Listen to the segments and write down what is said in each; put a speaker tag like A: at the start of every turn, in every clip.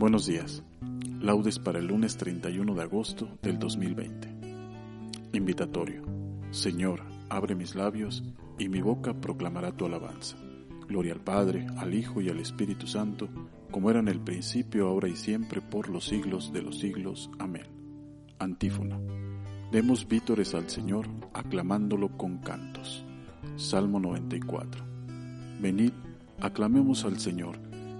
A: Buenos días. Laudes para el lunes 31 de agosto del 2020. Invitatorio. Señor, abre mis labios y mi boca proclamará tu alabanza. Gloria al Padre, al Hijo y al Espíritu Santo, como era en el principio, ahora y siempre, por los siglos de los siglos. Amén. Antífona. Demos vítores al Señor, aclamándolo con cantos. Salmo 94. Venid, aclamemos al Señor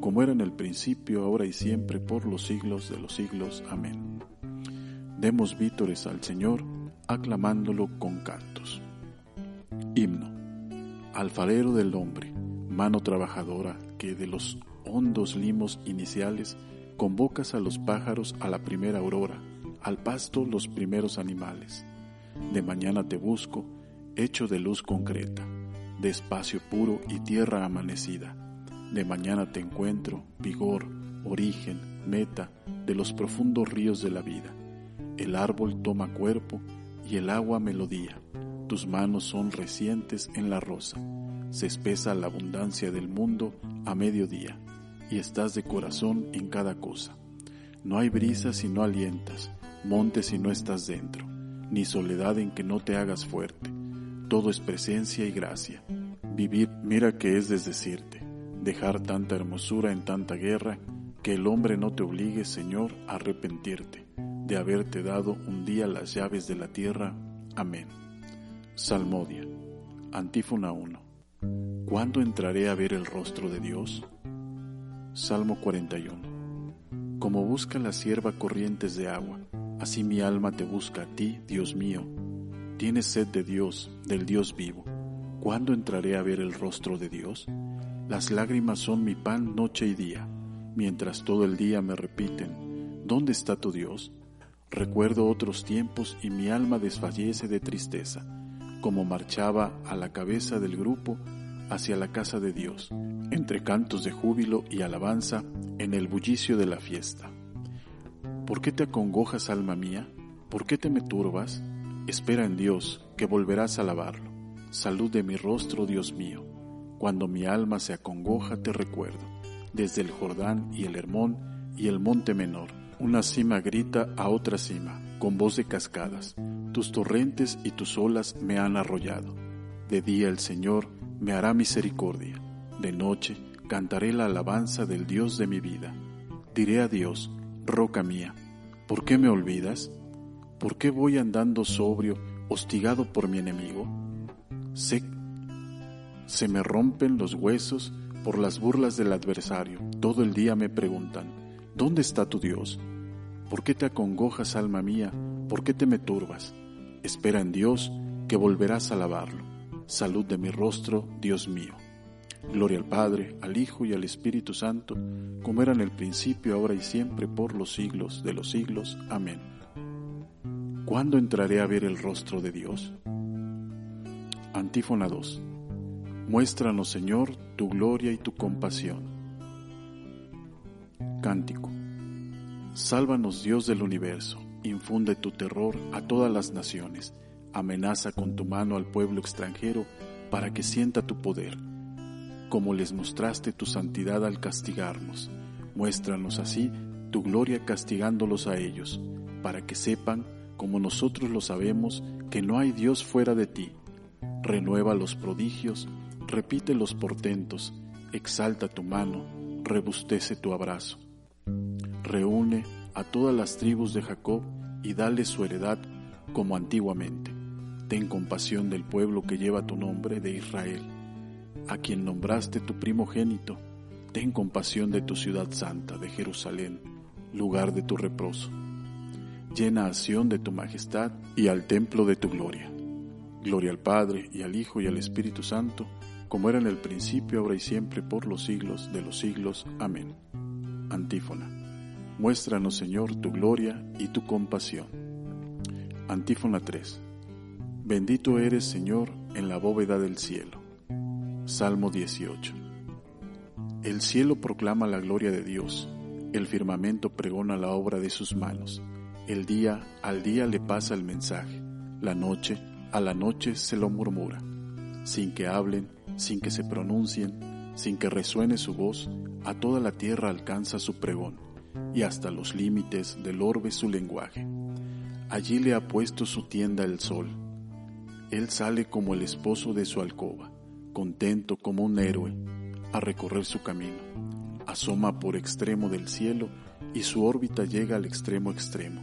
A: como era en el principio, ahora y siempre, por los siglos de los siglos. Amén. Demos vítores al Señor, aclamándolo con cantos. Himno. Alfarero del hombre, mano trabajadora, que de los hondos limos iniciales convocas a los pájaros a la primera aurora, al pasto los primeros animales. De mañana te busco, hecho de luz concreta, de espacio puro y tierra amanecida de mañana te encuentro, vigor, origen, meta de los profundos ríos de la vida. El árbol toma cuerpo y el agua melodía. Tus manos son recientes en la rosa. Se espesa la abundancia del mundo a mediodía y estás de corazón en cada cosa. No hay brisa si no alientas, monte si no estás dentro, ni soledad en que no te hagas fuerte. Todo es presencia y gracia. Vivir, mira que es desdecirte dejar tanta hermosura en tanta guerra, que el hombre no te obligue, Señor, a arrepentirte de haberte dado un día las llaves de la tierra. Amén. Salmodia. Antífona 1. ¿Cuándo entraré a ver el rostro de Dios? Salmo 41. Como busca la sierva corrientes de agua, así mi alma te busca a ti, Dios mío. Tienes sed de Dios, del Dios vivo. ¿Cuándo entraré a ver el rostro de Dios? Las lágrimas son mi pan noche y día, mientras todo el día me repiten, ¿dónde está tu Dios? Recuerdo otros tiempos y mi alma desfallece de tristeza, como marchaba a la cabeza del grupo hacia la casa de Dios, entre cantos de júbilo y alabanza en el bullicio de la fiesta. ¿Por qué te acongojas, alma mía? ¿Por qué te me turbas? Espera en Dios, que volverás a alabarlo. Salud de mi rostro, Dios mío. Cuando mi alma se acongoja te recuerdo, desde el Jordán y el Hermón y el monte menor. Una cima grita a otra cima, con voz de cascadas. Tus torrentes y tus olas me han arrollado. De día el Señor me hará misericordia. De noche cantaré la alabanza del Dios de mi vida. Diré a Dios, roca mía, ¿por qué me olvidas? ¿Por qué voy andando sobrio, hostigado por mi enemigo? Sé se me rompen los huesos por las burlas del adversario. Todo el día me preguntan, ¿dónde está tu Dios? ¿Por qué te acongojas, alma mía? ¿Por qué te me turbas? Espera en Dios, que volverás a alabarlo. Salud de mi rostro, Dios mío. Gloria al Padre, al Hijo y al Espíritu Santo, como era en el principio, ahora y siempre, por los siglos de los siglos. Amén. ¿Cuándo entraré a ver el rostro de Dios? Antífona 2. Muéstranos, Señor, tu gloria y tu compasión. Cántico. Sálvanos, Dios del universo, infunde tu terror a todas las naciones, amenaza con tu mano al pueblo extranjero para que sienta tu poder. Como les mostraste tu santidad al castigarnos, muéstranos así tu gloria castigándolos a ellos, para que sepan, como nosotros lo sabemos, que no hay Dios fuera de ti. Renueva los prodigios, repite los portentos, exalta tu mano, rebustece tu abrazo. Reúne a todas las tribus de Jacob y dale su heredad como antiguamente. Ten compasión del pueblo que lleva tu nombre de Israel, a quien nombraste tu primogénito. Ten compasión de tu ciudad santa, de Jerusalén, lugar de tu reposo. Llena a Sión de tu majestad y al templo de tu gloria. Gloria al Padre y al Hijo y al Espíritu Santo, como era en el principio, ahora y siempre, por los siglos de los siglos. Amén. Antífona. Muéstranos, Señor, tu gloria y tu compasión. Antífona 3. Bendito eres, Señor, en la bóveda del cielo. Salmo 18. El cielo proclama la gloria de Dios el firmamento pregona la obra de sus manos. El día al día le pasa el mensaje. La noche a la noche se lo murmura. Sin que hablen, sin que se pronuncien, sin que resuene su voz, a toda la tierra alcanza su pregón, y hasta los límites del orbe su lenguaje. Allí le ha puesto su tienda el sol. Él sale como el esposo de su alcoba, contento como un héroe, a recorrer su camino asoma por extremo del cielo y su órbita llega al extremo extremo.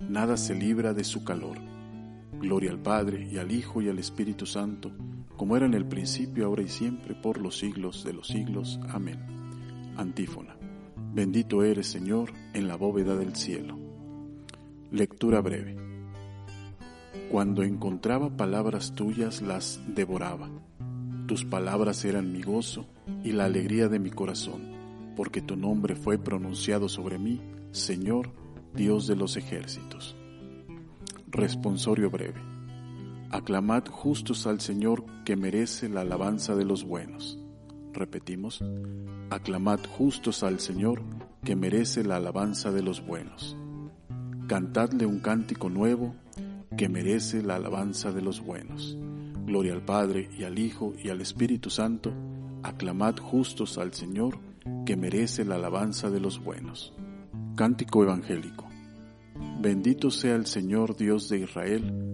A: Nada se libra de su calor. Gloria al Padre y al Hijo y al Espíritu Santo, como era en el principio, ahora y siempre, por los siglos de los siglos. Amén. Antífona. Bendito eres, Señor, en la bóveda del cielo. Lectura breve. Cuando encontraba palabras tuyas las devoraba. Tus palabras eran mi gozo y la alegría de mi corazón porque tu nombre fue pronunciado sobre mí, Señor, Dios de los ejércitos. Responsorio breve. Aclamad justos al Señor que merece la alabanza de los buenos. Repetimos, aclamad justos al Señor que merece la alabanza de los buenos. Cantadle un cántico nuevo que merece la alabanza de los buenos. Gloria al Padre y al Hijo y al Espíritu Santo. Aclamad justos al Señor que merece la alabanza de los buenos. Cántico Evangélico. Bendito sea el Señor Dios de Israel,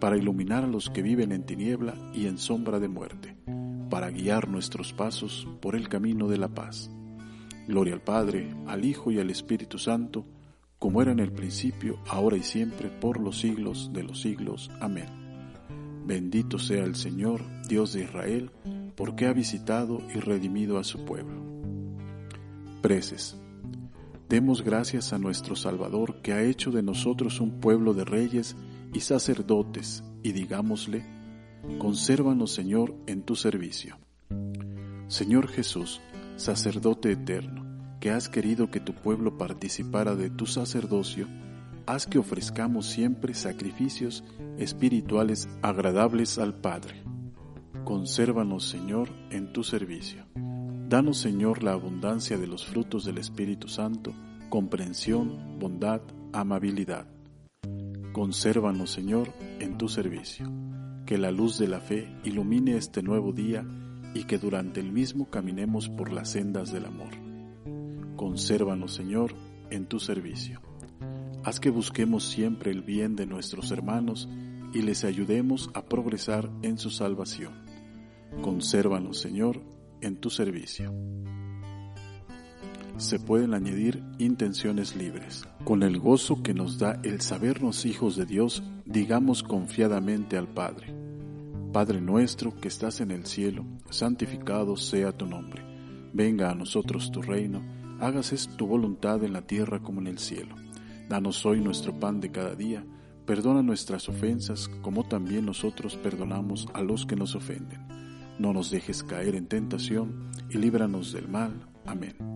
A: para iluminar a los que viven en tiniebla y en sombra de muerte, para guiar nuestros pasos por el camino de la paz. Gloria al Padre, al Hijo y al Espíritu Santo, como era en el principio, ahora y siempre, por los siglos de los siglos. Amén. Bendito sea el Señor, Dios de Israel, porque ha visitado y redimido a su pueblo. Preces. Demos gracias a nuestro Salvador que ha hecho de nosotros un pueblo de reyes y sacerdotes, y digámosle, consérvanos Señor en tu servicio. Señor Jesús, sacerdote eterno, que has querido que tu pueblo participara de tu sacerdocio, haz que ofrezcamos siempre sacrificios espirituales agradables al Padre. Consérvanos, Señor, en tu servicio. Danos, Señor, la abundancia de los frutos del Espíritu Santo, comprensión, bondad, amabilidad. Consérvanos, Señor, en tu servicio. Que la luz de la fe ilumine este nuevo día y que durante el mismo caminemos por las sendas del amor. Consérvanos, Señor, en tu servicio. Haz que busquemos siempre el bien de nuestros hermanos y les ayudemos a progresar en su salvación. Consérvanos, Señor, en tu servicio. Se pueden añadir intenciones libres. Con el gozo que nos da el sabernos hijos de Dios, digamos confiadamente al Padre. Padre nuestro que estás en el cielo, santificado sea tu nombre. Venga a nosotros tu reino, hágase tu voluntad en la tierra como en el cielo. Danos hoy nuestro pan de cada día, perdona nuestras ofensas como también nosotros perdonamos a los que nos ofenden. No nos dejes caer en tentación y líbranos del mal. Amén.